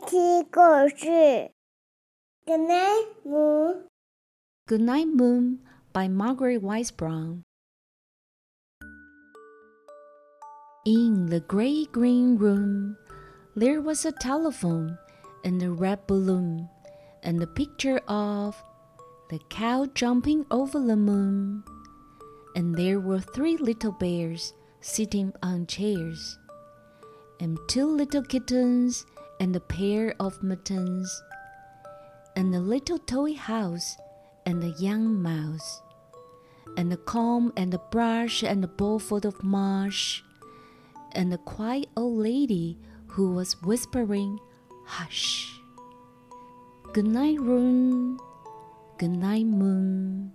Kitty night, moon. Good night, moon by Margaret Wise Brown. In the gray-green room, there was a telephone and a red balloon and a picture of the cow jumping over the moon. And there were three little bears sitting on chairs and two little kittens and a pair of mittens, and a little toy house and a young mouse, and a comb and a brush and a bowl full of mush, and a quiet old lady who was whispering, Hush. Good night, room. Good night, moon.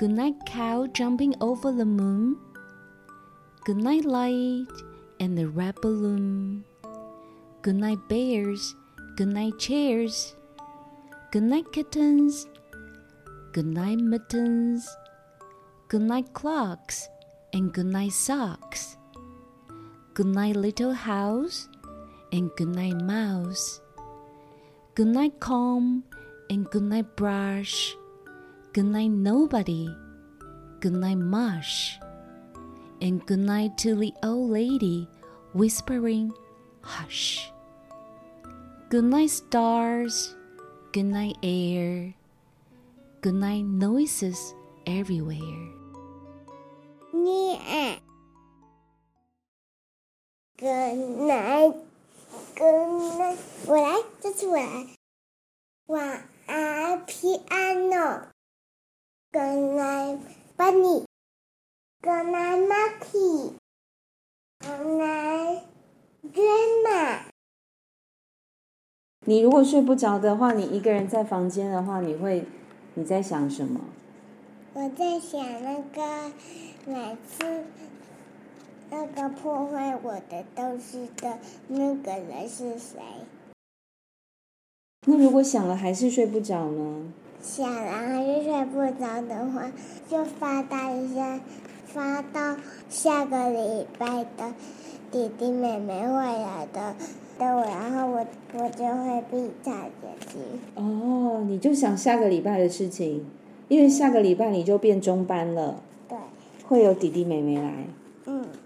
Good night, cow jumping over the moon. Good night, light and the red balloon. Good night, bears. Good night, chairs. Good night, kittens. Good night, mittens. Good night, clocks. And good night, socks. Good night, little house. And good night, mouse. Good night, comb. And good night, brush. Good night, nobody. Good night, mush. And good night to the old lady, whispering, Hush. Good night, stars. Good night, air. Good night, noises everywhere. 念。Good night, good night。我来，这次我来。晚安，piano。Good night, bunny。Good night, monkey。 你如果睡不着的话，你一个人在房间的话，你会你在想什么？我在想那个每次那个破坏我的东西的那个人是谁？那如果想了还是睡不着呢？想了还是睡不着的话，就发呆一下，发到下个礼拜的弟弟妹妹会来的的我，然后我我就会闭上眼睛。哦，你就想下个礼拜的事情，因为下个礼拜你就变中班了，对，会有弟弟妹妹来。